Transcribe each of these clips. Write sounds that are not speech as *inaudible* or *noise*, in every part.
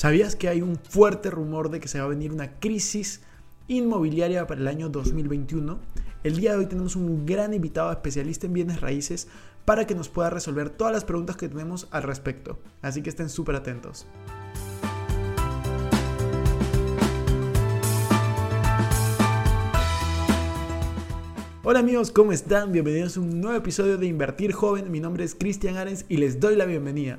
¿Sabías que hay un fuerte rumor de que se va a venir una crisis inmobiliaria para el año 2021? El día de hoy tenemos un gran invitado especialista en bienes raíces para que nos pueda resolver todas las preguntas que tenemos al respecto. Así que estén súper atentos. Hola amigos, ¿cómo están? Bienvenidos a un nuevo episodio de Invertir Joven. Mi nombre es Cristian Arens y les doy la bienvenida.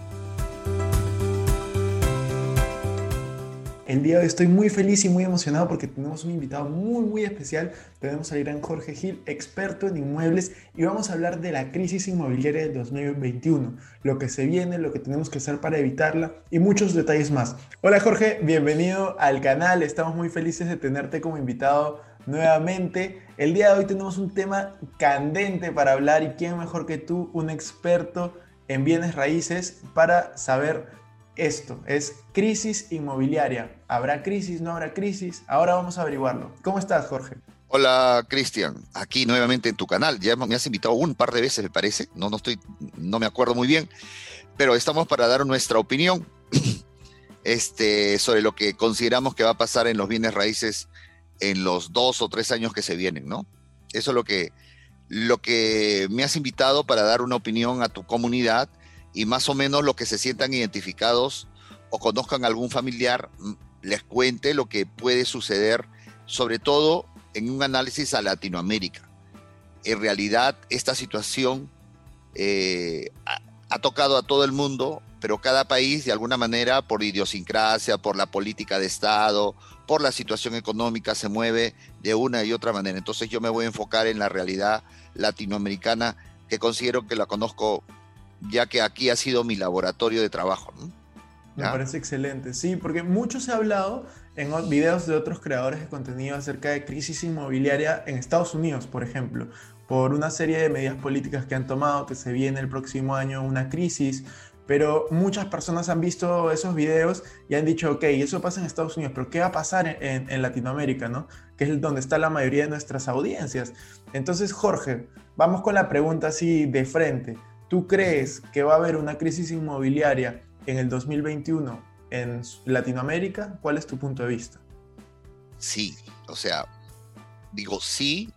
El día de hoy estoy muy feliz y muy emocionado porque tenemos un invitado muy muy especial. Tenemos a Irán Jorge Gil, experto en inmuebles, y vamos a hablar de la crisis inmobiliaria del 2021, lo que se viene, lo que tenemos que hacer para evitarla y muchos detalles más. Hola Jorge, bienvenido al canal. Estamos muy felices de tenerte como invitado nuevamente. El día de hoy tenemos un tema candente para hablar y quién mejor que tú, un experto en bienes raíces, para saber esto, es crisis inmobiliaria. ¿Habrá crisis? ¿No habrá crisis? Ahora vamos a averiguarlo. ¿Cómo estás, Jorge? Hola, Cristian. Aquí nuevamente en tu canal. Ya me has invitado un par de veces, me parece. No, no, estoy, no me acuerdo muy bien. Pero estamos para dar nuestra opinión *clears throat* este, sobre lo que consideramos que va a pasar en los bienes raíces en los dos o tres años que se vienen, ¿no? Eso es lo lo que me has invitado para dar una opinión a tu comunidad y más o menos los que se sientan identificados o conozcan algún familiar les cuente lo que puede suceder, sobre todo en un análisis a Latinoamérica. En realidad, esta situación eh, ha, tocado a todo el mundo, pero cada país, de alguna manera, por idiosincrasia, por la política de Estado, por la situación económica, se mueve de una y otra manera. Entonces yo me voy a enfocar en la realidad latinoamericana, que considero que la conozco ya que aquí ha sido mi laboratorio de trabajo. Me parece excelente, sí, porque mucho se ha hablado en videos de otros creadores de contenido acerca de crisis inmobiliaria en Estados Unidos, por ejemplo, por una serie de medidas políticas que han tomado, que se viene el próximo año una crisis, pero muchas personas han visto esos videos y han dicho, ok, eso pasa en Estados Unidos, pero ¿qué va a pasar en, Latinoamérica, no? Que es donde está la mayoría de nuestras audiencias. Entonces, Jorge, vamos con la pregunta así de frente. ¿Tú crees que va a haber una crisis inmobiliaria en el 2021 en Latinoamérica? ¿Cuál es tu punto de vista? Sí, o sea, digo sí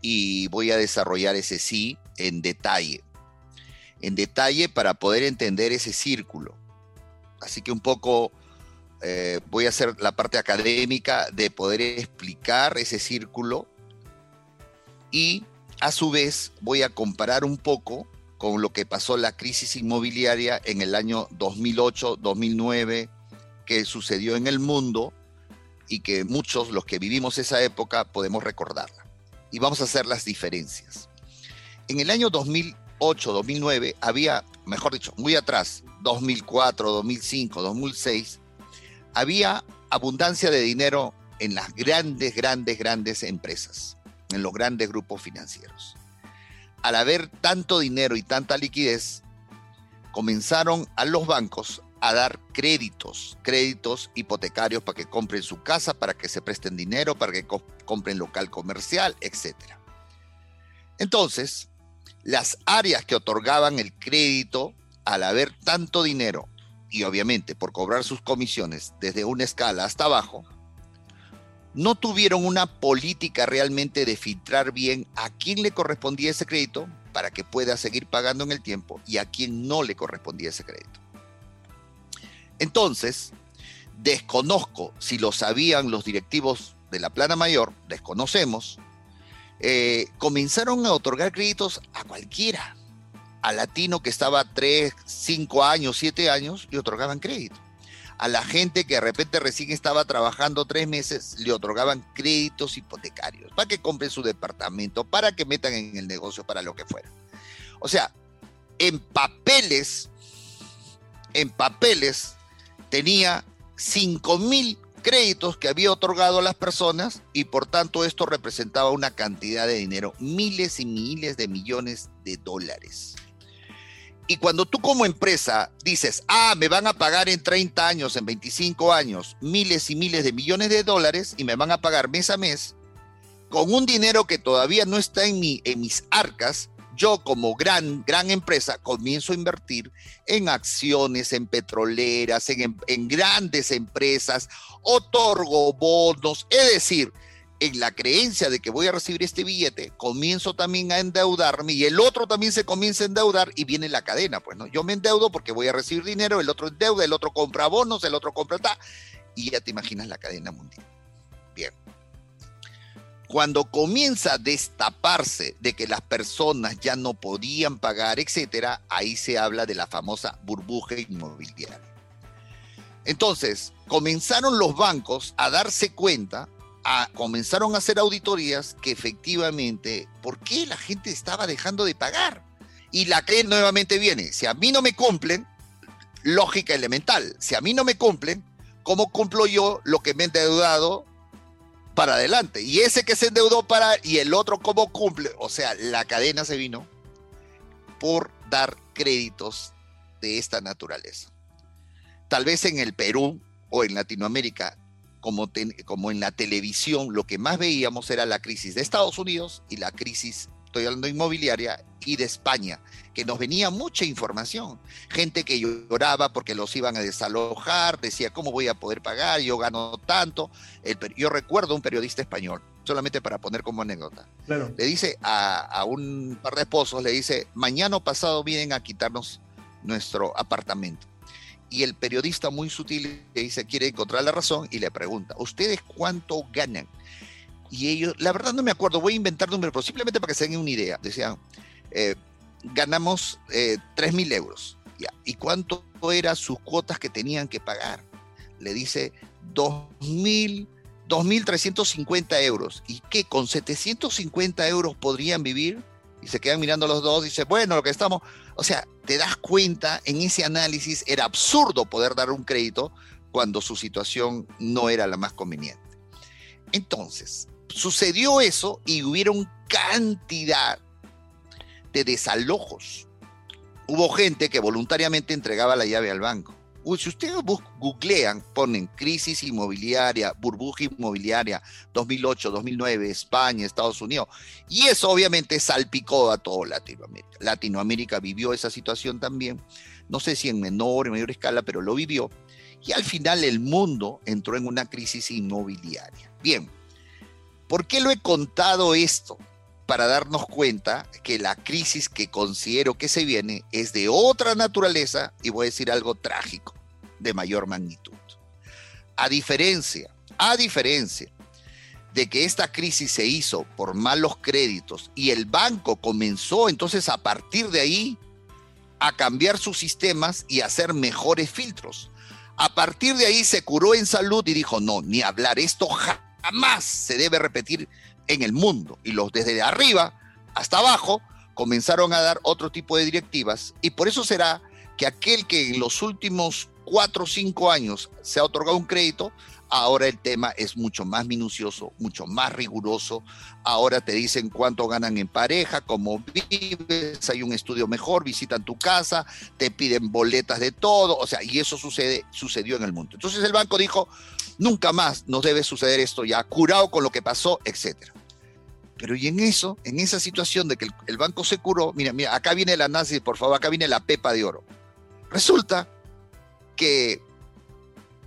y voy a desarrollar ese sí en detalle. En detalle para poder entender ese círculo. Así que un poco eh, voy a hacer la parte académica de poder explicar ese círculo y a su vez voy a comparar un poco con lo que pasó la crisis inmobiliaria en el año 2008-2009 que sucedió en el mundo y que muchos, los que vivimos esa época, podemos recordarla. Y vamos a hacer las diferencias. En el año 2008-2009 había, mejor dicho, muy atrás, 2004, 2005, 2006, había abundancia de dinero en las grandes, grandes, grandes empresas, en los grandes grupos financieros al haber tanto dinero y tanta liquidez, comenzaron a los bancos a dar créditos, créditos hipotecarios para que compren su casa, para que se presten dinero, para que compren local comercial, etc. Entonces, las áreas que otorgaban el crédito, al haber tanto dinero y obviamente por cobrar sus comisiones desde una escala hasta abajo, no tuvieron una política realmente de filtrar bien a quién le correspondía ese crédito para que pueda seguir pagando en el tiempo y a quién no le correspondía ese crédito. Entonces, desconozco si lo sabían los directivos de la plana mayor, desconocemos, eh, comenzaron a otorgar créditos a cualquiera, a latino que estaba 3, 5 años, 7 años, y otorgaban crédito a la gente que de repente recién estaba trabajando tres meses, le otorgaban créditos hipotecarios para que compren su departamento, para que metan en el negocio, para lo que fuera. O sea, en papeles, en papeles tenía 5 mil créditos que había otorgado a las personas y por tanto esto representaba una cantidad de dinero, miles y miles de millones de dólares. Y cuando tú como empresa dices, ah, me van a pagar en 30 años, en 25 años, miles y miles de millones de dólares y me van a pagar mes a mes, con un dinero que todavía no está en, mi, en mis arcas, yo como gran, gran empresa comienzo a invertir en acciones, en petroleras, en, en grandes empresas, otorgo bonos, es decir, en la creencia de que voy a recibir este billete, comienzo también a endeudarme y el otro también se comienza a endeudar y viene la cadena, pues, ¿no? Yo me endeudo porque voy a recibir dinero, el otro endeuda, el otro compra bonos, el otro compra ta, y ya te imaginas la cadena mundial. Bien. Cuando comienza a destaparse de que las personas ya no podían pagar, etcétera, ahí se habla de la famosa burbuja inmobiliaria. Entonces, comenzaron los bancos a darse cuenta comenzaron a hacer auditorías que efectivamente, ¿por qué la gente estaba dejando de pagar? Y la que nuevamente viene, si a mí no me cumplen, lógica elemental, si a mí no me cumplen, ¿cómo cumplo yo lo que me he endeudado para adelante? Y ese que se endeudó para, y el otro, ¿cómo cumple? O sea, la cadena se vino por dar créditos de esta naturaleza. Tal vez en el Perú o en Latinoamérica como, como en la televisión, lo que más veíamos era la crisis de Estados Unidos y la crisis, estoy hablando inmobiliaria, y de España, que nos venía mucha información. Gente que lloraba porque los iban a desalojar, decía, ¿cómo voy a poder pagar? Yo gano tanto. yo recuerdo un periodista español, solamente para poner como anécdota. Le dice a, a un par de esposos, le dice, mañana o pasado vienen a quitarnos nuestro apartamento y el periodista muy sutil le dice, quiere encontrar la razón y le pregunta, ¿ustedes cuánto ganan? Y ellos, la verdad no me acuerdo, voy a inventar números, pero simplemente para que se den una idea. Decían, eh, ganamos eh, 3 mil euros. Ya. ¿Y cuánto eran sus cuotas que tenían que pagar? Le dice, 2.000, 2.350 euros. ¿Y qué? ¿Con 750 euros podrían vivir? Se quedan mirando los dos y dice, bueno, lo que estamos, o sea, te das cuenta, en ese análisis era absurdo poder dar un crédito cuando su situación no era la más conveniente. Entonces, sucedió eso y hubieron cantidad de desalojos. Hubo gente que voluntariamente entregaba la llave al banco si ustedes googlean, ponen crisis inmobiliaria, burbuja inmobiliaria, 2008, 2009, España, Estados Unidos, y eso obviamente salpicó a toda Latinoamérica. Latinoamérica vivió esa situación también, no sé si en menor o mayor escala, pero lo vivió, y al final el mundo entró en una crisis inmobiliaria. Bien, ¿por qué lo he contado esto? Para darnos cuenta que la crisis que considero que se viene es de otra naturaleza y voy a decir algo trágico de mayor magnitud. A diferencia, a diferencia de que esta crisis se hizo por malos créditos y el banco comenzó entonces a partir de ahí a cambiar sus sistemas y hacer mejores filtros. A partir de ahí se curó en salud y dijo, no, ni hablar, esto jamás se debe repetir en el mundo. Y los desde arriba hasta abajo comenzaron a dar otro tipo de directivas y por eso será que aquel que en los últimos cuatro o cinco años se ha otorgado un crédito, ahora el tema es mucho más minucioso, mucho más riguroso. Ahora te dicen cuánto ganan en pareja, cómo vives, hay un estudio mejor, visitan tu casa, te piden boletas de todo, o sea, y eso sucede, sucedió en el mundo. Entonces el banco dijo, nunca más nos debe suceder esto, ya curado con lo que pasó, etcétera. Pero y en eso, en esa situación de que el, el banco se curó, mira, mira, acá viene la nazi, por favor, acá viene la pepa de oro. Resulta que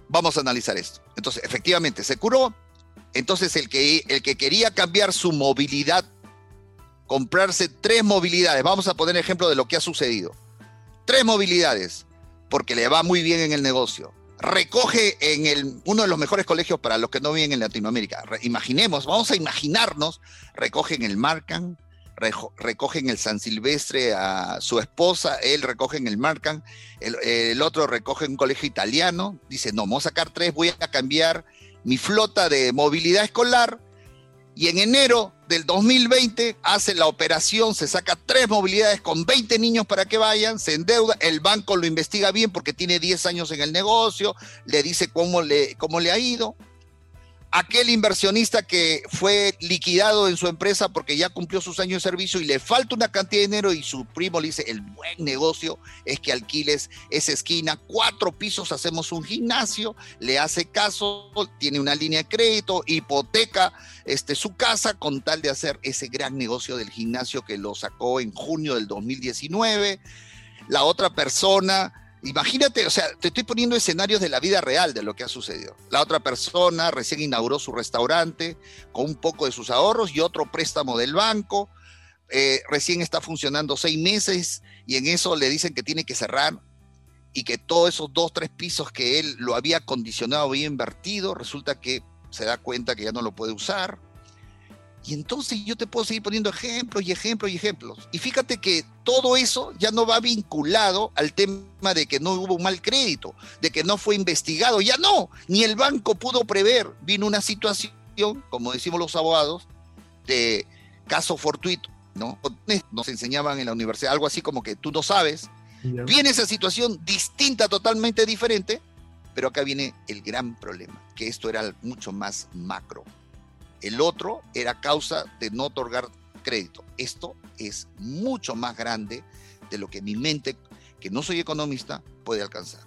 vamos a analizar esto. Entonces, efectivamente, se curó. Entonces, el que, el que quería cambiar su movilidad, comprarse tres movilidades, vamos a poner ejemplo de lo que ha sucedido. Tres movilidades, porque le va muy bien en el negocio. Recoge en el, uno de los mejores colegios para los que no viven en Latinoamérica. imaginemos, vamos a imaginarnos, recoge en el Marcan, recogen el San Silvestre a su esposa, él recoge en el Marcan, el, otro recoge un colegio italiano, dice, no, vamos a sacar tres, voy a cambiar mi flota de movilidad escolar y en enero del 2020 hace la operación, se saca tres movilidades con 20 niños para que vayan, se endeuda, el banco lo investiga bien porque tiene 10 años en el negocio, le dice cómo le, cómo le ha ido, aquel inversionista que fue liquidado en su empresa porque ya cumplió sus años de servicio y le falta una cantidad de dinero y su primo le dice, el buen negocio es que alquiles esa esquina, cuatro pisos, hacemos un gimnasio, le hace caso, tiene una línea de crédito, hipoteca este, su casa con tal de hacer ese gran negocio del gimnasio que lo sacó en junio del 2019. La otra persona Imagínate, o sea, te estoy poniendo escenarios de la vida real de lo que ha sucedido. La otra persona recién inauguró su restaurante con un poco de sus ahorros y otro préstamo del banco. Eh, recién está funcionando seis meses y en eso le dicen que tiene que cerrar y que todos esos dos, tres pisos que él lo había condicionado, había invertido, resulta que se da cuenta que ya no lo puede usar y entonces yo te puedo seguir poniendo ejemplos y ejemplos y ejemplos. Y fíjate que todo eso ya no va vinculado al tema de que no hubo un mal crédito, de que no fue investigado. Ya no, ni el banco pudo prever. Vino una situación, como decimos los abogados, de caso fortuito, ¿no? Nos enseñaban en la universidad algo así como que tú no sabes. Viene esa situación distinta, totalmente diferente, pero acá viene el gran problema, que esto era mucho más macro. El otro era causa de no otorgar crédito. Esto es mucho más grande de lo que mi mente, que no soy economista, puede alcanzar.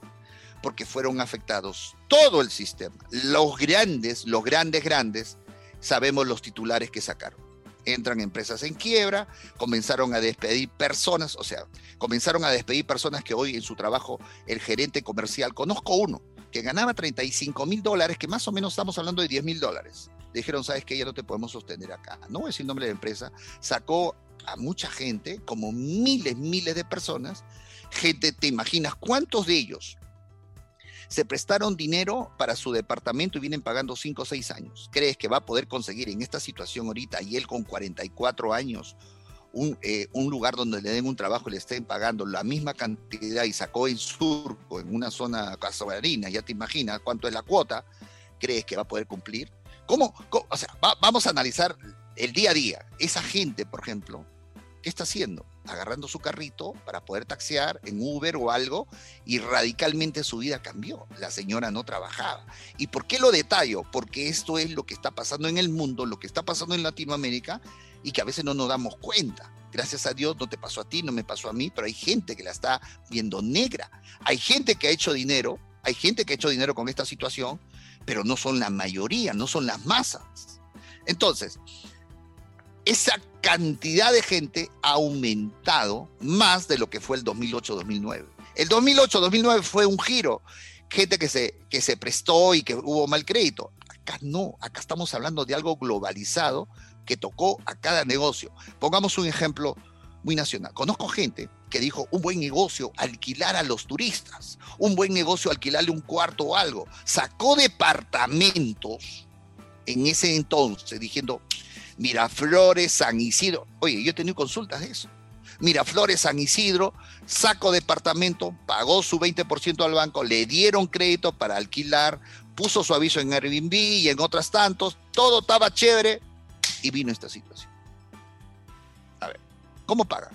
Porque fueron afectados todo el sistema. Los grandes, los grandes, grandes, sabemos los titulares que sacaron. Entran empresas en quiebra, comenzaron a despedir personas, o sea, comenzaron a despedir personas que hoy en su trabajo el gerente comercial, conozco uno, que ganaba 35 mil dólares, que más o menos estamos hablando de 10 mil dólares dijeron, sabes que ya no te podemos sostener acá. No voy a decir nombre de la empresa, sacó a mucha gente, como miles, miles de personas. Gente, ¿te imaginas cuántos de ellos se prestaron dinero para su departamento y vienen pagando 5 o 6 años? ¿Crees que va a poder conseguir en esta situación ahorita y él con 44 años un, eh, un, lugar donde le den un trabajo y le estén pagando la misma cantidad y sacó en surco, en una zona casabarina, ya te imaginas cuánto es la cuota, ¿crees que va a poder cumplir? ¿Cómo, vamos a analizar el día a día. Esa gente, por ejemplo, ¿qué está haciendo? Agarrando su carrito para poder taxear en Uber o algo y radicalmente su vida cambió. La señora no trabajaba. ¿Y por qué lo detallo? Porque esto es lo que está pasando en el mundo, lo que está pasando en Latinoamérica y que a veces no nos damos cuenta. Gracias a Dios no te pasó a ti, no me pasó a mí, pero hay gente que la está viendo negra. Hay gente que ha hecho dinero, hay gente que ha hecho dinero con esta situación pero no son la mayoría, no son las masas. Entonces, esa cantidad de gente ha aumentado más de lo que fue el 2008-2009. El 2008-2009 fue un giro, gente que se, que se prestó y que hubo mal crédito. Acá no, acá estamos hablando de algo globalizado que tocó a cada negocio. Pongamos un ejemplo muy nacional. Conozco gente que dijo un buen negocio alquilar a los turistas, un buen negocio alquilarle un cuarto o algo. Sacó departamentos en ese entonces diciendo Miraflores, San Isidro. Oye, yo he tenido consultas de eso. Miraflores, San Isidro, sacó departamento, pagó su 20% al banco, le dieron crédito para alquilar, puso su aviso en Airbnb y en otras tantos, todo estaba chévere y vino esta situación. ¿Cómo paga?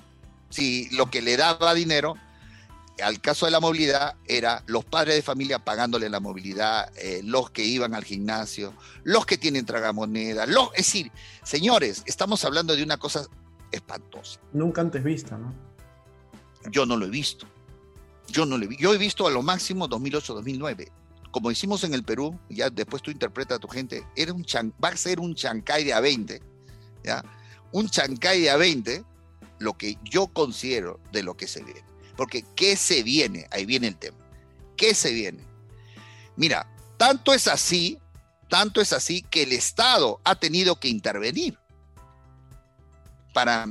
Si lo que le daba dinero, al caso de la movilidad, era los padres de familia pagándole la movilidad, eh, los que iban al gimnasio, los que tienen tragamoneda, los, es decir, señores, estamos hablando de una cosa espantosa. Nunca antes vista, ¿no? Yo no lo he visto. Yo no lo he visto. Yo he visto a lo máximo 2008-2009. Como hicimos en el Perú, ya después tú interpretas a tu gente, era un va a ser un chancay de A20, ¿ya? Un chancay de A20 lo que yo considero de lo que se viene. Porque ¿qué se viene? Ahí viene el tema. ¿Qué se viene? Mira, tanto es así, tanto es así que el Estado ha tenido que intervenir. Para,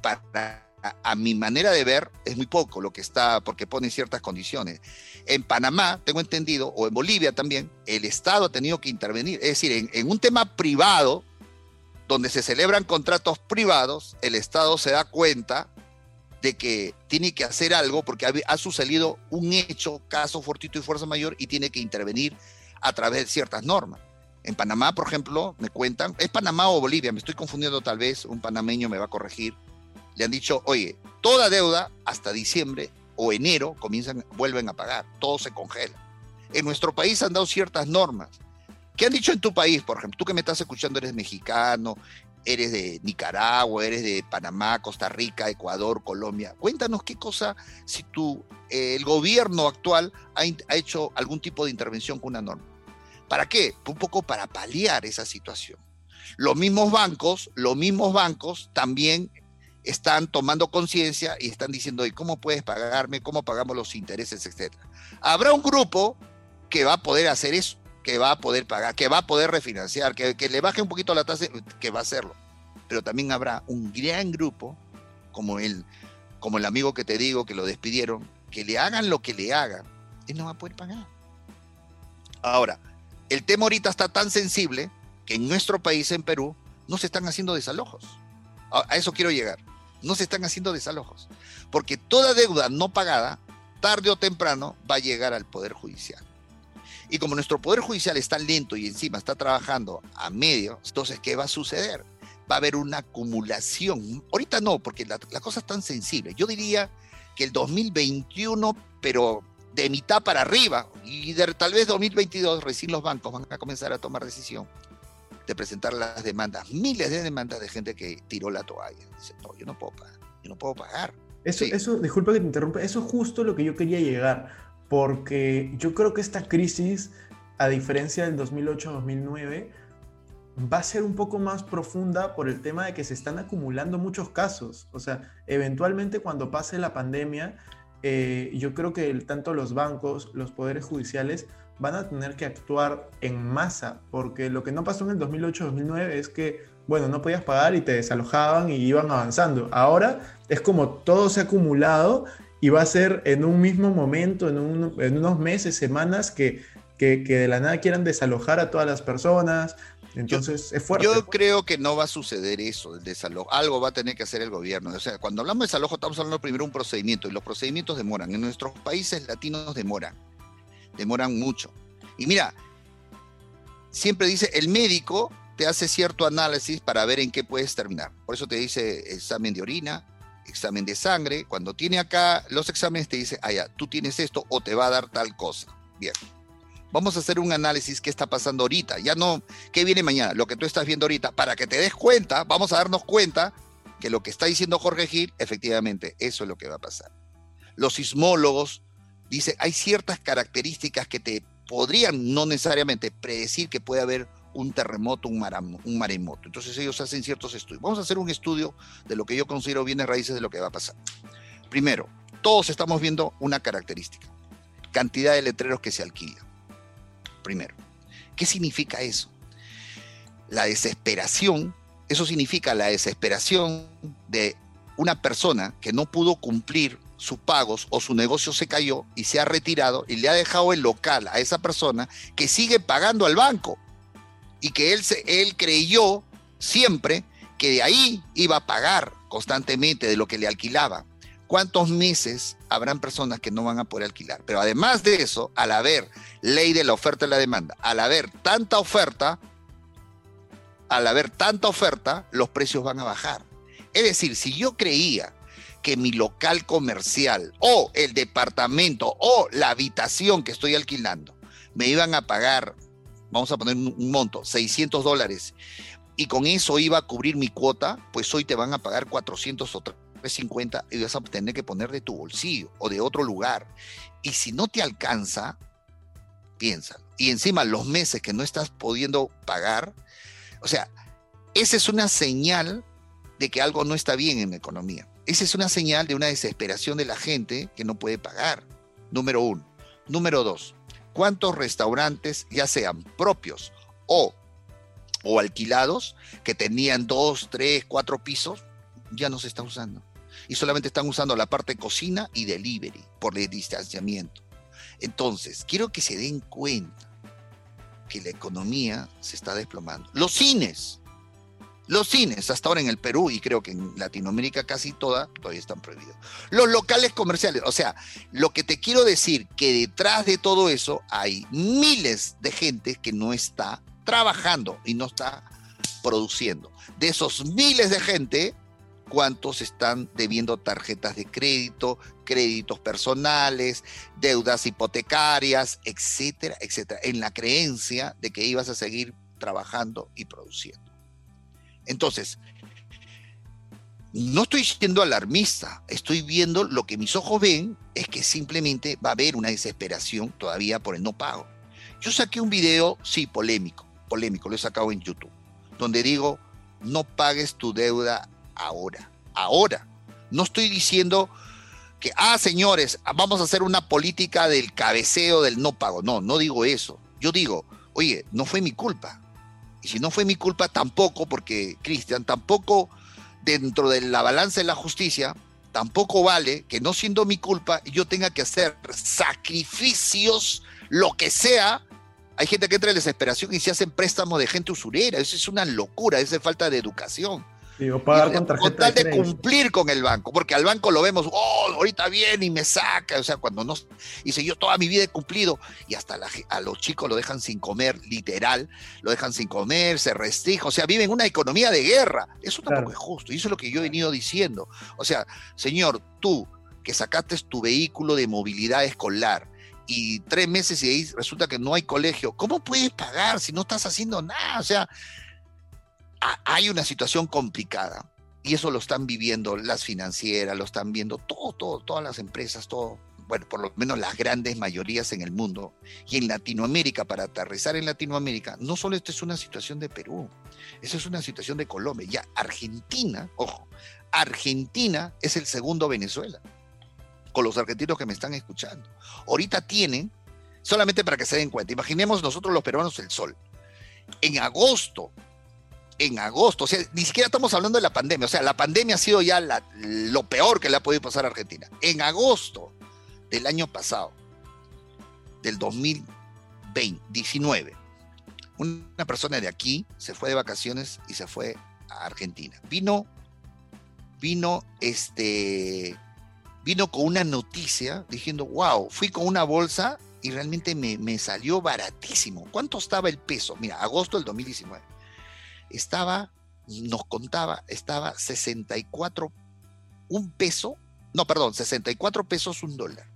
para a, mi manera de ver, es muy poco lo que está, porque pone ciertas condiciones. En Panamá, tengo entendido, o en Bolivia también, el Estado ha tenido que intervenir. Es decir, en, un tema privado, donde se celebran contratos privados, el Estado se da cuenta de que tiene que hacer algo porque ha, sucedido un hecho, caso fortuito y fuerza mayor, y tiene que intervenir a través de ciertas normas. En Panamá, por ejemplo, me cuentan, es Panamá o Bolivia, me estoy confundiendo tal vez, un panameño me va a corregir. Le han dicho, oye, toda deuda hasta diciembre o enero comienzan, vuelven a pagar, todo se congela. En nuestro país han dado ciertas normas. ¿Qué han dicho en tu país, por ejemplo? Tú que me estás escuchando eres mexicano, eres de Nicaragua, eres de Panamá, Costa Rica, Ecuador, Colombia. Cuéntanos qué cosa, si tú, eh, el gobierno actual ha, hecho algún tipo de intervención con una norma. ¿Para qué? Un poco para paliar esa situación. Los mismos bancos, los mismos bancos también están tomando conciencia y están diciendo, ¿y cómo puedes pagarme? ¿Cómo pagamos los intereses, etcétera? Habrá un grupo que va a poder hacer eso que va a poder pagar, que va a poder refinanciar, que, que, le baje un poquito la tasa, que va a hacerlo. Pero también habrá un gran grupo, como el, como el amigo que te digo que lo despidieron, que le hagan lo que le hagan, él no va a poder pagar. Ahora, el tema ahorita está tan sensible que en nuestro país, en Perú, no se están haciendo desalojos. A, a eso quiero llegar. No se están haciendo desalojos. Porque toda deuda no pagada, tarde o temprano, va a llegar al Poder Judicial. Y como nuestro Poder Judicial está lento y encima está trabajando a medio, entonces, ¿qué va a suceder? Va a haber una acumulación. Ahorita no, porque la, la cosa es tan sensible. Yo diría que el 2021, pero de mitad para arriba, y de, tal vez 2022, recién los bancos van a comenzar a tomar decisión de presentar las demandas, miles de demandas de gente que tiró la toalla. Dice, no, yo no puedo pagar, yo no puedo pagar. Eso, sí. eso, disculpa que te interrumpa, eso es justo lo que yo quería llegar porque yo creo que esta crisis, a diferencia del 2008-2009, va a ser un poco más profunda por el tema de que se están acumulando muchos casos. O sea, eventualmente cuando pase la pandemia, eh, yo creo que el, tanto los bancos, los poderes judiciales van a tener que actuar en masa, porque lo que no pasó en el 2008-2009 es que, bueno, no podías pagar y te desalojaban y iban avanzando. Ahora es como todo se ha acumulado y va a ser en un mismo momento, en, un, en unos meses, semanas, que, que, que, de la nada quieran desalojar a todas las personas. Entonces yo, es fuerte. Yo creo que no va a suceder eso, el desalojo. Algo va a tener que hacer el gobierno. O sea, cuando hablamos de desalojo, estamos hablando primero de un procedimiento, y los procedimientos demoran. En nuestros países latinos demoran. Demoran mucho. Y mira, siempre dice, el médico te hace cierto análisis para ver en qué puedes terminar. Por eso te dice examen de orina, examen de sangre, cuando tiene acá los exámenes te dice, ah, tú tienes esto o te va a dar tal cosa. Bien. Vamos a hacer un análisis qué está pasando ahorita. Ya no, ¿qué viene mañana? Lo que tú estás viendo ahorita. Para que te des cuenta, vamos a darnos cuenta que lo que está diciendo Jorge Gil, efectivamente, eso es lo que va a pasar. Los sismólogos dicen, hay ciertas características que te podrían no necesariamente predecir que puede haber un terremoto, un maremoto. Entonces ellos hacen ciertos estudios. Vamos a hacer un estudio de lo que yo considero bienes raíces de lo que va a pasar. Primero, todos estamos viendo una característica, cantidad de letreros que se alquilan. Primero, ¿qué significa eso? La desesperación, eso significa la desesperación de una persona que no pudo cumplir sus pagos o su negocio se cayó y se ha retirado y le ha dejado el local a esa persona que sigue pagando al banco y que él, se, él creyó siempre que de ahí iba a pagar constantemente de lo que le alquilaba. ¿Cuántos meses habrán personas que no van a poder alquilar? Pero además de eso, al haber ley de la oferta y la demanda, al haber tanta oferta, al haber tanta oferta, los precios van a bajar. Es decir, si yo creía que mi local comercial o el departamento o la habitación que estoy alquilando me iban a pagar vamos a poner un monto, 600 dólares, y con eso iba a cubrir mi cuota, pues hoy te van a pagar 400 o 350 y vas a tener que poner de tu bolsillo o de otro lugar. Y si no te alcanza, piensa. Y encima los meses que no estás pudiendo pagar, o sea, esa es una señal de que algo no está bien en la economía. Esa es una señal de una desesperación de la gente que no puede pagar. Número uno. Número dos, cuántos restaurantes, ya sean propios o, o alquilados, que tenían dos, tres, cuatro pisos, ya no se están usando. Y solamente están usando la parte cocina y delivery por el distanciamiento. Entonces, quiero que se den cuenta que la economía se está desplomando. Los cines, los cines, hasta ahora en el Perú y creo que en Latinoamérica casi toda, todavía están prohibidos. Los locales comerciales, o sea, lo que te quiero decir, que detrás de todo eso hay miles de gente que no está trabajando y no está produciendo. De esos miles de gente, ¿cuántos están debiendo tarjetas de crédito, créditos personales, deudas hipotecarias, etcétera, etcétera? En la creencia de que ibas a seguir trabajando y produciendo. Entonces, no estoy siendo alarmista, estoy viendo lo que mis ojos ven es que simplemente va a haber una desesperación todavía por el no pago. Yo saqué un video, sí, polémico, polémico, lo he sacado en YouTube, donde digo, no pagues tu deuda ahora, ahora. No estoy diciendo que, ah, señores, vamos a hacer una política del cabeceo del no pago. No, no digo eso. Yo digo, oye, no fue mi culpa. Y si no fue mi culpa, tampoco, porque, Cristian, tampoco dentro de la balanza de la justicia, tampoco vale que no siendo mi culpa yo tenga que hacer sacrificios, lo que sea. Hay gente que entra en desesperación y se hacen préstamos de gente usurera. Eso es una locura, eso es falta de educación. Digo, pagar con tarjeta de, cumplir con el banco, porque al banco lo vemos, oh, ahorita viene y me saca, o sea, cuando no, dice yo toda mi vida he cumplido, y hasta a los chicos lo dejan sin comer, literal, lo dejan sin comer, se restringe, o sea, viven una economía de guerra, eso tampoco es justo, y eso es lo que yo he venido diciendo, o sea, señor, tú que sacaste tu vehículo de movilidad escolar, y tres meses y ahí resulta que no hay colegio, ¿cómo puedes pagar si no estás haciendo nada? O sea, hay una situación complicada y eso lo están viviendo las financieras, lo están viendo todo, todas las empresas, todo, bueno, por lo menos las grandes mayorías en el mundo y en Latinoamérica, para aterrizar en Latinoamérica, no solo esto es una situación de Perú, eso es una situación de Colombia, ya Argentina, ojo, Argentina es el segundo Venezuela, con los argentinos que me están escuchando. Ahorita tienen, solamente para que se den cuenta, imaginemos nosotros los peruanos el sol. En agosto en agosto. O sea, ni siquiera estamos hablando de la pandemia. O sea, la pandemia ha sido ya lo peor que le ha podido pasar a Argentina. En agosto del año pasado, del 2019, una persona de aquí se fue de vacaciones y se fue a Argentina. Vino, vino, este, vino con una noticia diciendo, wow, fui con una bolsa y realmente me, me salió baratísimo. ¿Cuánto estaba el peso? Mira, agosto del 2019 estaba, nos contaba, estaba 64, un peso, no, perdón, 64 pesos un dólar.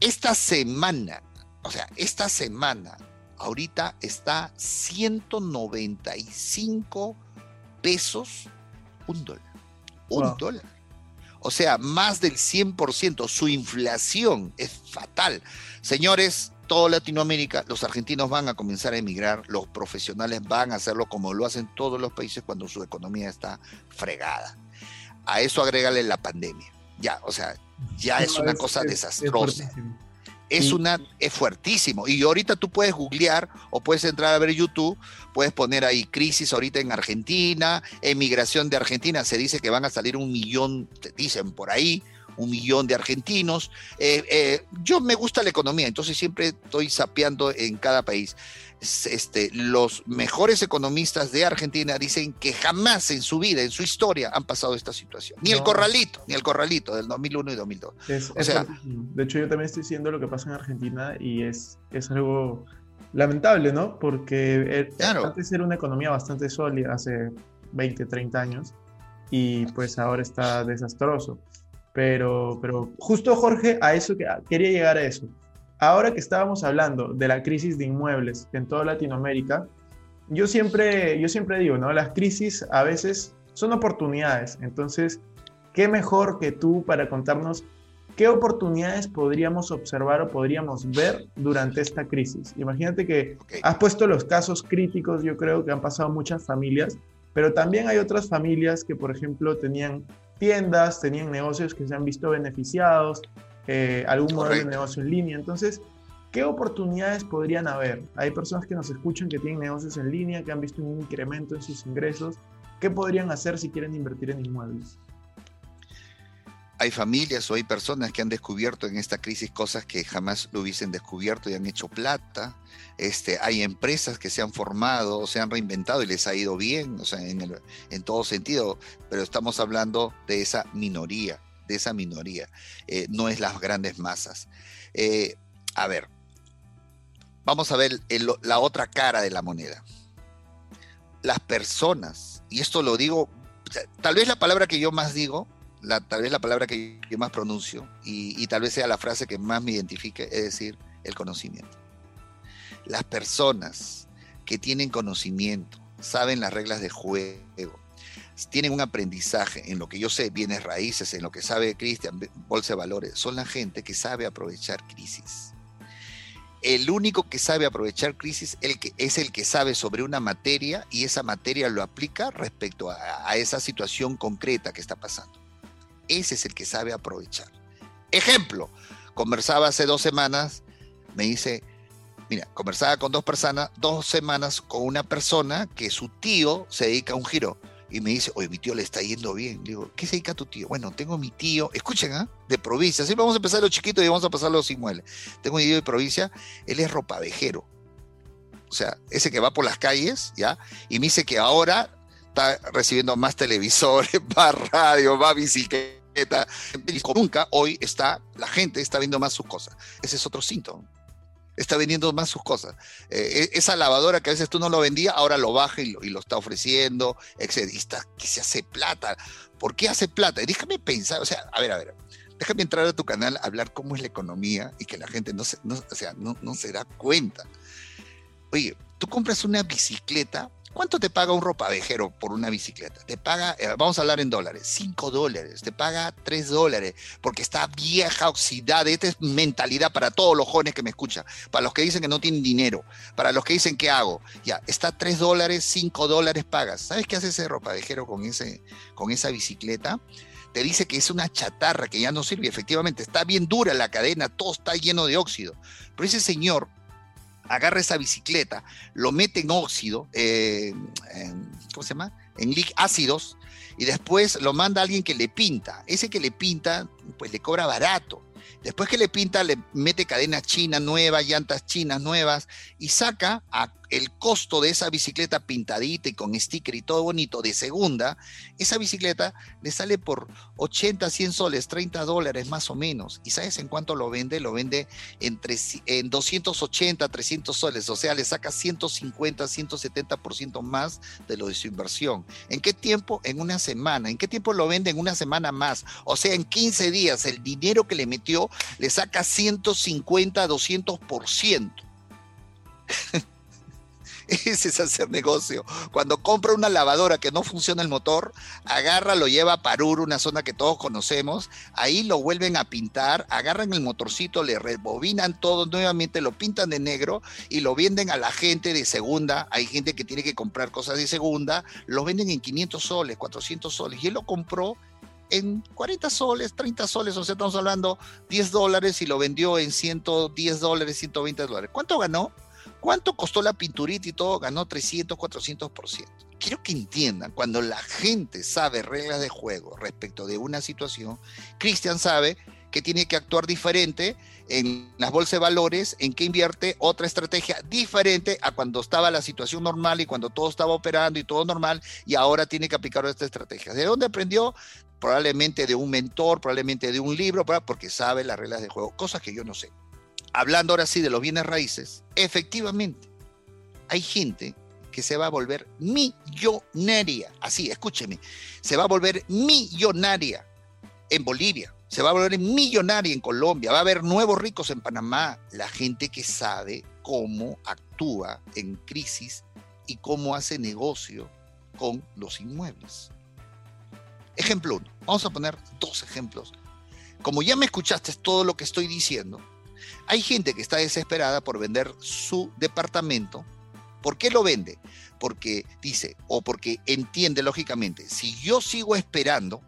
Esta semana, o sea, esta semana, ahorita está 195 pesos un dólar. Un dólar. O sea, más del 100%. Su inflación es fatal. Señores, toda Latinoamérica, los argentinos van a comenzar a emigrar, los profesionales van a hacerlo como lo hacen todos los países cuando su economía está fregada. A eso agrégale la pandemia. Ya, o sea, ya es una cosa desastrosa. Es, una, es fuertísimo. Y ahorita tú puedes googlear o puedes entrar a ver YouTube, puedes poner ahí crisis ahorita en Argentina, emigración de Argentina. Se dice que van a salir un millón, dicen por ahí, un millón de argentinos. Eh, eh, yo me gusta la economía, entonces siempre estoy sapeando en cada país. Este, los mejores economistas de Argentina dicen que jamás en su vida, en su historia, han pasado esta situación. Ni el corralito, ni el corralito del 2001 y 2002. o sea, de hecho, yo también estoy diciendo lo que pasa en Argentina y es, es algo lamentable, ¿no? Porque eh, antes era una economía bastante sólida hace 20, 30 años y pues ahora está desastroso. Pero, pero justo Jorge, a eso que, quería llegar a eso. Ahora que estábamos hablando de la crisis de inmuebles en toda Latinoamérica, yo siempre, yo siempre digo, ¿no? Las crisis a veces son oportunidades. Entonces, ¿qué mejor que tú para contarnos qué oportunidades podríamos observar o podríamos ver durante esta crisis? Imagínate que has puesto los casos críticos, yo creo que han pasado muchas familias, pero también hay otras familias que, por ejemplo, tenían tiendas, tenían negocios que se han visto beneficiados, eh, algún modelo de negocio en línea. Entonces, ¿qué oportunidades podrían haber? Hay personas que nos escuchan que tienen negocios en línea, que han visto un incremento en sus ingresos. ¿Qué podrían hacer si quieren invertir en inmuebles? Hay familias o hay personas que han descubierto en esta crisis cosas que jamás lo hubiesen descubierto y han hecho plata. Este, hay empresas que se han formado, se han reinventado y les ha ido bien, o sea, en, todo sentido, pero estamos hablando de esa minoría, de esa minoría, eh, no es las grandes masas. Eh, a ver, vamos a ver la otra cara de la moneda. Las personas, y esto lo digo, tal vez la palabra que yo más digo, la, tal vez la palabra que más pronuncio, y, tal vez sea la frase que más me identifique, es decir, el conocimiento. Las personas que tienen conocimiento, saben las reglas de juego, tienen un aprendizaje en lo que yo sé, bienes raíces, en lo que sabe Cristian, bolsa de valores, son la gente que sabe aprovechar crisis. El único que sabe aprovechar crisis el que, es el que sabe sobre una materia y esa materia lo aplica respecto a esa situación concreta que está pasando. Ese es el que sabe aprovechar. Ejemplo, conversaba hace dos semanas, me dice, mira, conversaba con dos personas, dos semanas con una persona que su tío se dedica a un giro y me dice, oye, mi tío le está yendo bien. Digo, ¿qué se dedica tu tío? Bueno, tengo mi tío, escuchen, ¿ah? De provincia, así vamos a empezar los chiquitos y vamos a pasar los inmuebles. Tengo mi tío de provincia, él es ropavejero. O sea, ese que va por las calles, ¿ya? Y me dice que ahora está recibiendo más televisores, *laughs* más radio, más bicicleta. Nunca hoy está, la gente está viendo más sus cosas. Ese es otro síntoma está vendiendo más sus cosas. Eh, e, esa lavadora que a veces tú no lo vendías, ahora lo baja y lo, está ofreciendo, etc. Y está, que se hace plata. ¿Por qué hace plata? déjame pensar, o sea, a ver, a ver, déjame entrar a tu canal a hablar cómo es la economía y que la gente no se, o sea, no, no se da cuenta. Oye, tú compras una bicicleta ¿Cuánto te paga un ropavejero por una bicicleta? Te paga, eh, vamos a hablar en dólares, 5 dólares, te paga 3 dólares, porque está vieja, oxidada. Esta es mentalidad para todos los jóvenes que me escuchan, para los que dicen que no tienen dinero, para los que dicen, ¿qué hago? Ya, está 3 dólares, 5 dólares pagas. ¿Sabes qué hace ese ropavejero con, ese, con esa bicicleta? te dice que es una chatarra que ya no sirve. Efectivamente, está bien dura la cadena, todo está lleno de óxido. Pero ese señor agarra esa bicicleta, lo mete en óxido, en, ¿cómo se llama? En ácidos, y después lo manda a alguien que le pinta. Ese que le pinta, pues le cobra barato. Después que le pinta, le mete cadenas chinas nuevas, llantas chinas nuevas y saca el costo de esa bicicleta pintadita y con sticker y todo bonito de segunda. Esa bicicleta le sale por 80, 100 soles, 30 dólares más o menos. ¿Y sabes en cuánto lo vende? Lo vende entre, en 280, 300 soles. O sea, le saca 150, 170% más de lo de su inversión. ¿En qué tiempo? En una semana. ¿En qué tiempo lo vende? En una semana más. O sea, en 15 días el dinero que le metió le saca 150, 200%. *laughs* Ese es hacer negocio. Cuando compra una lavadora que no funciona el motor, agarra, lo lleva a Parur, una zona que todos conocemos, ahí lo vuelven a pintar, agarran el motorcito, le rebobinan todo nuevamente, lo pintan de negro y lo venden a la gente de segunda. Hay gente que tiene que comprar cosas de segunda, lo venden en 500 soles, 400 soles. Y él lo compró en 40 soles, 30 soles, o sea, estamos hablando 10 dólares y lo vendió en 110 dólares, 120 dólares. ¿Cuánto ganó? ¿Cuánto costó la pinturita y todo? Ganó 300, 400%. Quiero que entiendan, cuando la gente sabe reglas de juego respecto de una situación, Cristian sabe que tiene que actuar diferente en las bolsas de valores, en que invierte otra estrategia diferente a cuando estaba la situación normal y cuando todo estaba operando y todo normal, y ahora tiene que aplicar esta estrategia. ¿De dónde aprendió? Probablemente de un mentor, probablemente de un libro, porque sabe las reglas de juego, cosas que yo no sé. Hablando ahora sí de los bienes raíces, efectivamente, hay gente que se va a volver millonaria. Así, escúcheme, se va a volver millonaria en Bolivia, se va a volver millonaria en Colombia, va a haber nuevos ricos en Panamá, la gente que sabe cómo actúa en crisis y cómo hace negocio con los inmuebles. Ejemplo uno, vamos a poner dos ejemplos. Como ya me escuchaste todo lo que estoy diciendo, hay gente que está desesperada por vender su departamento. ¿Por qué lo vende? Porque dice, o porque entiende lógicamente, si yo sigo esperando,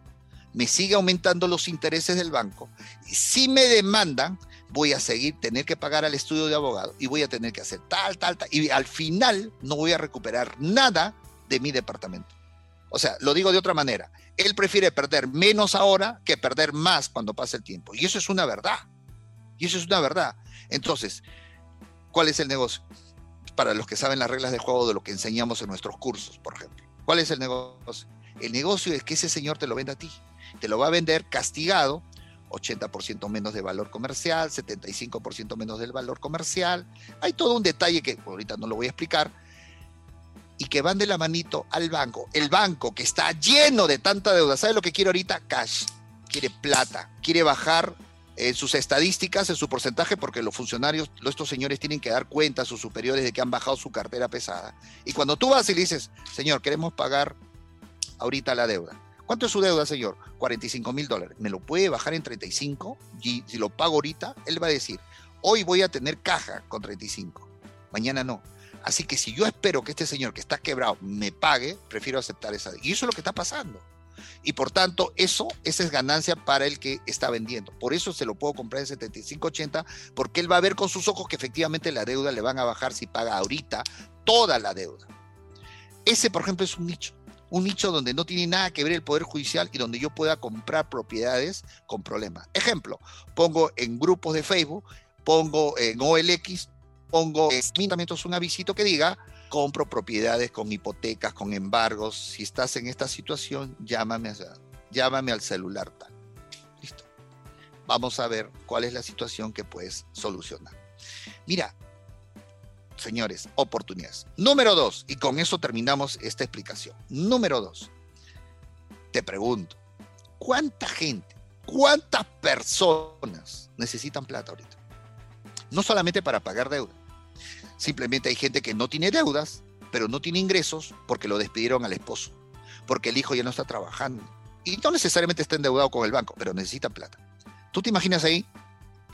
me sigue aumentando los intereses del banco. Si me demandan, voy a seguir, tener que pagar al estudio de abogado y voy a tener que hacer tal, tal, tal. Y al final no voy a recuperar nada de mi departamento. O sea, lo digo de otra manera. Él prefiere perder menos ahora que perder más cuando pase el tiempo. Y eso es una verdad. Y eso es una verdad. Entonces, ¿cuál es el negocio? Para los que saben las reglas de juego de lo que enseñamos en nuestros cursos, por ejemplo. ¿Cuál es el negocio? El negocio es que ese señor te lo venda a ti te lo va a vender castigado 80% menos de valor comercial, 75% menos del valor comercial. Hay todo un detalle que ahorita no lo voy a explicar. Y que van de la manito al banco. El banco que está lleno de tanta deuda, ¿sabe lo que quiere ahorita? Cash. Quiere plata. Quiere bajar en sus estadísticas, en su porcentaje, porque los funcionarios, estos señores tienen que dar cuenta a sus superiores de que han bajado su cartera pesada. Y cuando tú vas y le dices, señor, queremos pagar ahorita la deuda. ¿Cuánto es su deuda, señor? 45 mil dólares. ¿Me lo puede bajar en 35? Y si lo pago ahorita, él va a decir, hoy voy a tener caja con 35, mañana no. Así que si yo espero que este señor que está quebrado me pague, prefiero aceptar esa. Y eso es lo que está pasando. Y por tanto, eso, esa es ganancia para el que está vendiendo. Por eso se lo puedo comprar en 75.80, porque él va a ver con sus ojos que efectivamente la deuda le van a bajar si paga ahorita toda la deuda. Ese, por ejemplo, es un nicho. Un nicho donde no tiene nada que ver el Poder Judicial y donde yo pueda comprar propiedades con problemas. Ejemplo, pongo en grupos de Facebook, pongo en OLX, pongo en un avisito que diga, compro propiedades con hipotecas, con embargos. Si estás en esta situación, llámame, llámame al celular tal. Listo. Vamos a ver cuál es la situación que puedes solucionar. Mira, señores, oportunidades. Número dos, y con eso terminamos esta explicación. Número dos, te pregunto, ¿cuánta gente, cuántas personas necesitan plata ahorita? No solamente para pagar deuda Simplemente hay gente que no tiene deudas, pero no tiene ingresos porque lo despidieron al esposo, porque el hijo ya no está trabajando. Y no necesariamente está endeudado con el banco, pero necesita plata. ¿Tú te imaginas ahí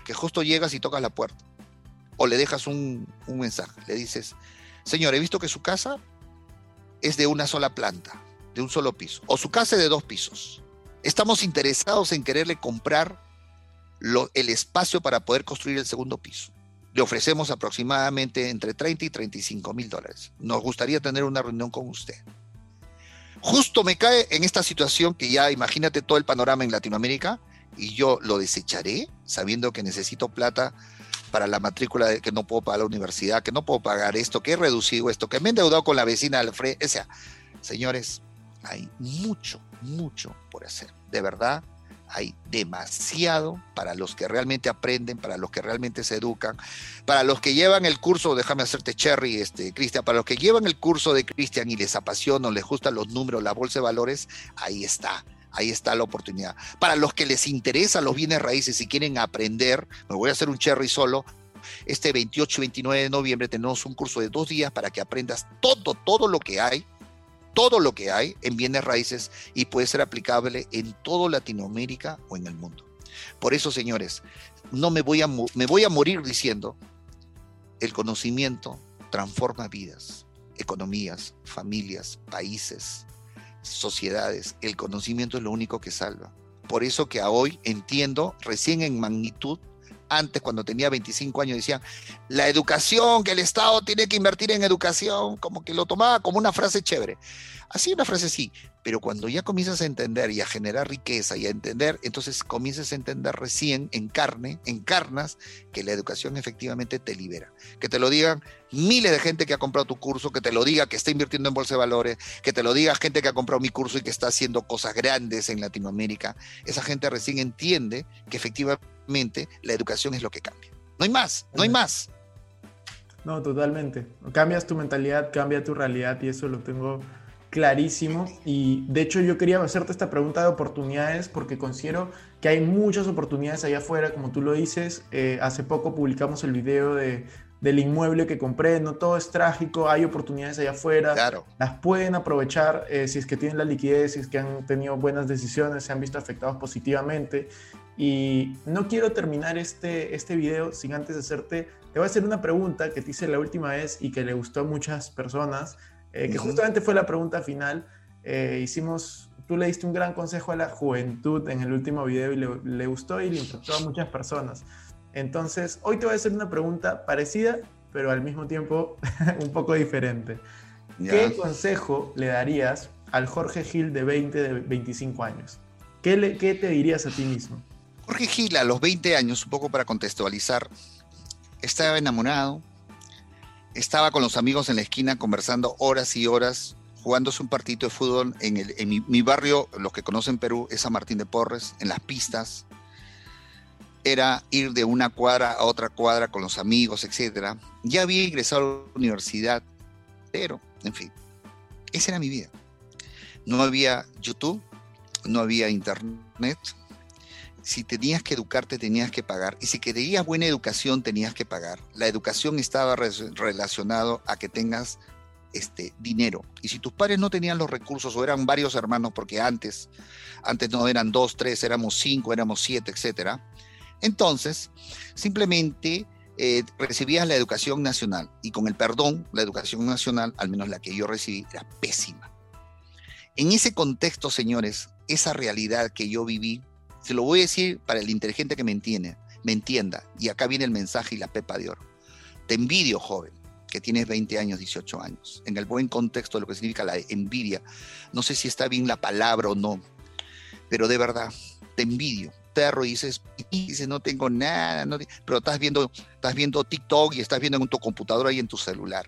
que justo llegas y tocas la puerta? O le dejas un, mensaje, le dices, señor, he visto que su casa es de una sola planta, de un solo piso, o su casa es de dos pisos. Estamos interesados en quererle comprar el espacio para poder construir el segundo piso le ofrecemos aproximadamente entre 30 y 35 mil dólares. Nos gustaría tener una reunión con usted. Justo me cae en esta situación que ya imagínate todo el panorama en Latinoamérica y yo lo desecharé sabiendo que necesito plata para la matrícula, que no puedo pagar la universidad, que no puedo pagar esto, que he reducido esto, que me he endeudado con la vecina Alfred. O sea, señores, hay mucho, mucho por hacer. De verdad, hay demasiado para los que realmente aprenden, para los que realmente se educan, para los que llevan el curso, déjame hacerte cherry, este, Cristian, para los que llevan el curso de Cristian y les apasiona, les gustan los números, la bolsa de valores, ahí está. Ahí está la oportunidad. Para los que les interesan los bienes raíces y quieren aprender, me voy a hacer un cherry solo, este 28 y 29 de noviembre tenemos un curso de dos días para que aprendas todo, todo lo que hay todo lo que hay en bienes raíces y puede ser aplicable en toda Latinoamérica o en el mundo. Por eso, señores, no me voy a, me voy a morir diciendo, el conocimiento transforma vidas, economías, familias, países, sociedades. El conocimiento es lo único que salva. Por eso que a hoy entiendo recién en magnitud antes, cuando tenía 25 años, decían, la educación, que el Estado tiene que invertir en educación, como que lo tomaba como una frase chévere. Así una frase sí, pero cuando ya comienzas a entender y a generar riqueza y a entender, entonces comienzas a entender recién en carne, en carnas, que la educación efectivamente te libera. Que te lo digan miles de gente que ha comprado tu curso, que te lo diga que está invirtiendo en bolsa de valores, que te lo diga gente que ha comprado mi curso y que está haciendo cosas grandes en Latinoamérica. Esa gente recién entiende que efectivamente la educación es lo que cambia. No hay más, no hay más. No, totalmente. Cambias tu mentalidad, cambia tu realidad y eso lo tengo clarísimo. Y de hecho yo quería hacerte esta pregunta de oportunidades porque considero que hay muchas oportunidades allá afuera, como tú lo dices. Eh, hace poco publicamos el video de, del inmueble que compré. No todo es trágico, hay oportunidades allá afuera. Claro. Las pueden aprovechar eh, si es que tienen la liquidez, si es que han tenido buenas decisiones, se han visto afectados positivamente. Y no quiero terminar este, este video sin antes hacerte, te voy a hacer una pregunta que te hice la última vez y que le gustó a muchas personas, eh, que justamente fue la pregunta final. Eh, hicimos, tú le diste un gran consejo a la juventud en el último video y le, gustó y le impactó a muchas personas. Entonces, hoy te voy a hacer una pregunta parecida, pero al mismo tiempo *laughs* un poco diferente. ¿Qué consejo le darías al Jorge Gil de 20, de 25 años? ¿Qué, le, ¿Qué te dirías a ti mismo? Jorge Gil, a los 20 años, un poco para contextualizar, estaba enamorado, estaba con los amigos en la esquina conversando horas y horas, jugándose un partido de fútbol en, el, en mi, barrio, los que conocen Perú, es San Martín de Porres, en las pistas. Era ir de una cuadra a otra cuadra con los amigos, etc. Ya había ingresado a la universidad, pero, en fin, esa era mi vida. No había YouTube, no había internet. Si tenías que educarte, tenías que pagar. Y si querías buena educación, tenías que pagar. La educación estaba relacionado a que tengas este, dinero. Y si tus padres no tenían los recursos o eran varios hermanos, porque antes, antes no eran dos, tres, éramos cinco, éramos siete, etcétera, entonces simplemente eh, recibías la educación nacional. Y con el perdón, la educación nacional, al menos la que yo recibí, era pésima. En ese contexto, señores, esa realidad que yo viví, se lo voy a decir para el inteligente que me entiende, me entienda. Y acá viene el mensaje y la pepa de oro. Te envidio, joven que tienes 20 años, 18 años, en el buen contexto de lo que significa la envidia. No sé si está bien la palabra o no, pero de verdad, te envidio. Perro y dices, dices, no tengo nada, no pero estás viendo, estás viendo TikTok y estás viendo en tu computadora y en tu celular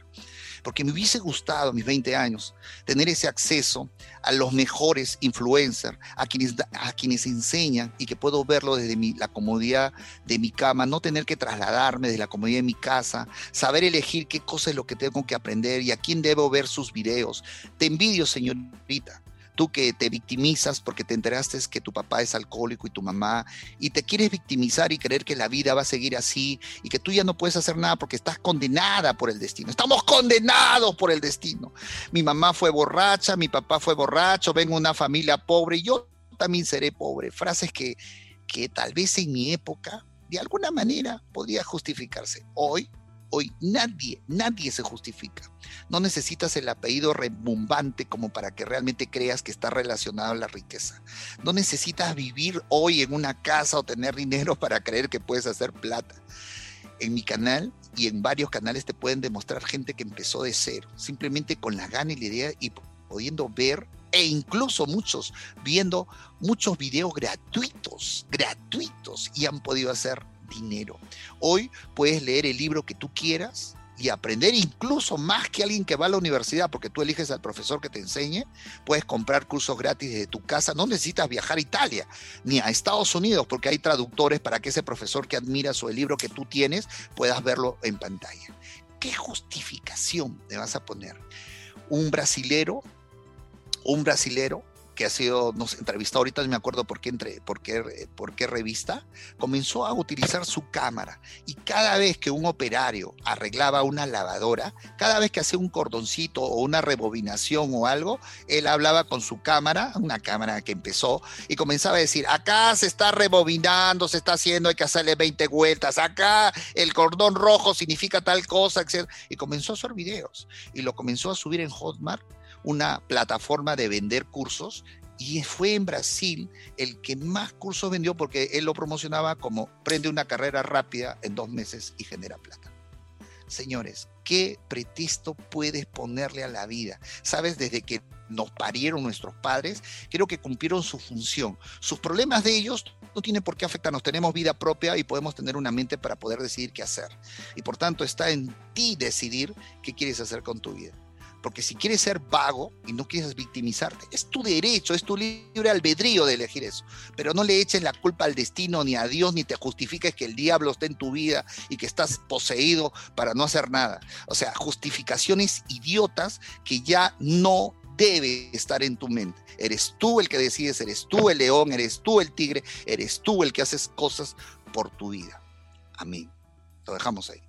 porque me hubiese gustado a mis 20 años tener ese acceso a los mejores influencers, a quienes, a quienes enseñan y que puedo verlo desde mi, la comodidad de mi cama, no tener que trasladarme desde la comodidad de mi casa, saber elegir qué cosa es lo que tengo que aprender y a quién debo ver sus videos. Te envidio, señorita tú que te victimizas porque te enteraste que tu papá es alcohólico y tu mamá, y te quieres victimizar y creer que la vida va a seguir así y que tú ya no puedes hacer nada porque estás condenada por el destino. Estamos condenados por el destino. Mi mamá fue borracha, mi papá fue borracho, vengo de una familia pobre yo también seré pobre. Frases que, que tal vez en mi época de alguna manera podría justificarse. Hoy Hoy nadie, nadie se justifica. No necesitas el apellido rebumbante como para que realmente creas que está relacionado a la riqueza. No necesitas vivir hoy en una casa o tener dinero *laughs* para creer que puedes hacer plata. En mi canal y en varios canales te pueden demostrar gente que empezó de cero, simplemente con la gana y la idea y pudiendo ver e incluso muchos viendo muchos videos gratuitos, gratuitos y han podido hacer dinero. Hoy puedes leer el libro que tú quieras y aprender incluso más que alguien que va a la universidad, porque tú eliges al profesor que te enseñe, puedes comprar cursos gratis desde tu casa, no necesitas viajar a Italia ni a Estados Unidos, porque hay traductores para que ese profesor que admiras o el libro que tú tienes puedas verlo en pantalla. ¿Qué justificación te vas a poner? Un brasilero, un brasilero que ha sido nos entrevistado ahorita, no me acuerdo por qué, entre, por, qué, por qué revista, comenzó a utilizar su cámara y cada vez que un operario arreglaba una lavadora, cada vez que hacía un cordoncito o una rebobinación o algo, él hablaba con su cámara, una cámara que empezó, y comenzaba a decir, acá se está rebobinando, se está haciendo, hay que hacerle 20 vueltas, acá el cordón rojo significa tal cosa, etc. Y comenzó a hacer videos y lo comenzó a subir en Hotmart una plataforma de vender cursos y fue en Brasil el que más cursos vendió porque él lo promocionaba como prende una carrera rápida en dos meses y genera plata. Señores, ¿qué pretexto puedes ponerle a la vida? Sabes, desde que nos parieron nuestros padres, creo que cumplieron su función. Sus problemas de ellos no tienen por qué afectarnos. Tenemos vida propia y podemos tener una mente para poder decidir qué hacer. Y por tanto está en ti decidir qué quieres hacer con tu vida. Porque si quieres ser vago y no quieres victimizarte, es tu derecho, es tu libre albedrío de elegir eso. Pero no le eches la culpa al destino ni a Dios, ni te justifiques que el diablo esté en tu vida y que estás poseído para no hacer nada. O sea, justificaciones idiotas que ya no debe estar en tu mente. Eres tú el que decides, eres tú el león, eres tú el tigre, eres tú el que haces cosas por tu vida. Amén. Lo dejamos ahí.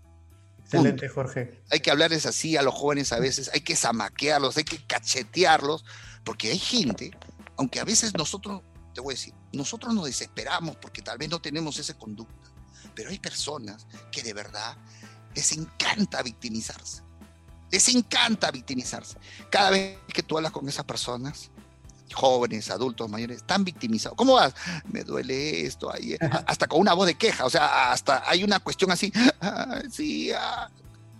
Excelente, Jorge. Hay que hablarles así a los jóvenes a veces, hay que zamaquearlos, hay que cachetearlos, porque hay gente, aunque a veces nosotros, te voy a decir, nosotros nos desesperamos porque tal vez no tenemos esa conducta, pero hay personas que de verdad les encanta victimizarse. Les encanta victimizarse. Cada vez que tú hablas con esas personas, jóvenes, adultos, mayores, están victimizados. ¿Cómo vas? Me duele esto, ahí, hasta con una voz de queja, o sea, hasta hay una cuestión así, ah, sí, ah".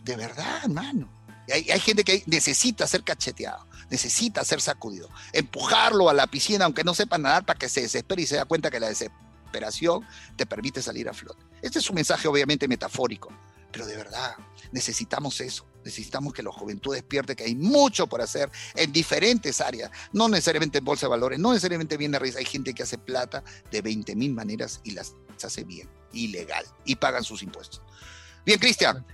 de verdad, hermano. Hay, hay, gente que necesita ser cacheteado, necesita ser sacudido, empujarlo a la piscina, aunque no sepa nadar, para que se desespere y se da cuenta que la desesperación te permite salir a flote. Este es un mensaje obviamente metafórico, pero de verdad necesitamos eso. Necesitamos que la juventud despierte que hay mucho por hacer en diferentes áreas, no necesariamente en bolsa de valores, no necesariamente bien risa. Hay gente que hace plata de 20 mil maneras y las hace bien, ilegal, y pagan sus impuestos. Bien, Cristian,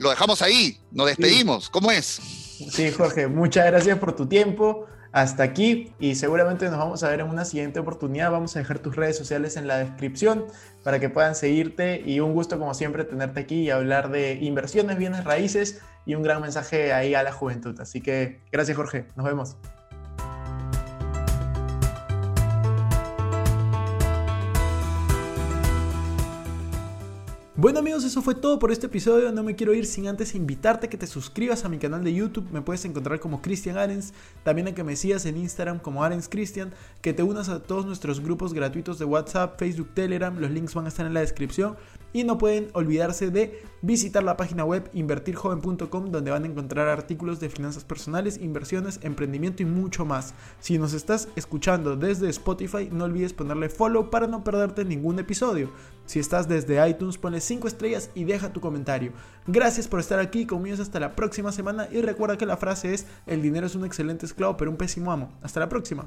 lo dejamos ahí, nos despedimos. ¿Cómo es? Sí, Jorge, muchas gracias por tu tiempo hasta aquí y seguramente nos vamos a ver en una siguiente oportunidad. Vamos a dejar tus redes sociales en la descripción para que puedan seguirte y un gusto como siempre tenerte aquí y hablar de inversiones, bienes raíces y un gran mensaje ahí a la juventud. Así que gracias Jorge, nos vemos. Bueno amigos, eso fue todo por este episodio. No me quiero ir sin antes invitarte a que te suscribas a mi canal de YouTube. Me puedes encontrar como Cristian Arens. También a que me sigas en Instagram como Arens Cristian. Que te unas a todos nuestros grupos gratuitos de WhatsApp, Facebook, Telegram. Los links van a estar en la descripción. Y no pueden olvidarse de visitar la página web invertirjoven.com donde van a encontrar artículos de finanzas personales, inversiones, emprendimiento y mucho más. Si nos estás escuchando desde Spotify, no olvides ponerle follow para no perderte ningún episodio. Si estás desde iTunes, ponle 5 estrellas y deja tu comentario. Gracias por estar aquí, conmigo hasta la próxima semana y recuerda que la frase es, el dinero es un excelente esclavo pero un pésimo amo. Hasta la próxima.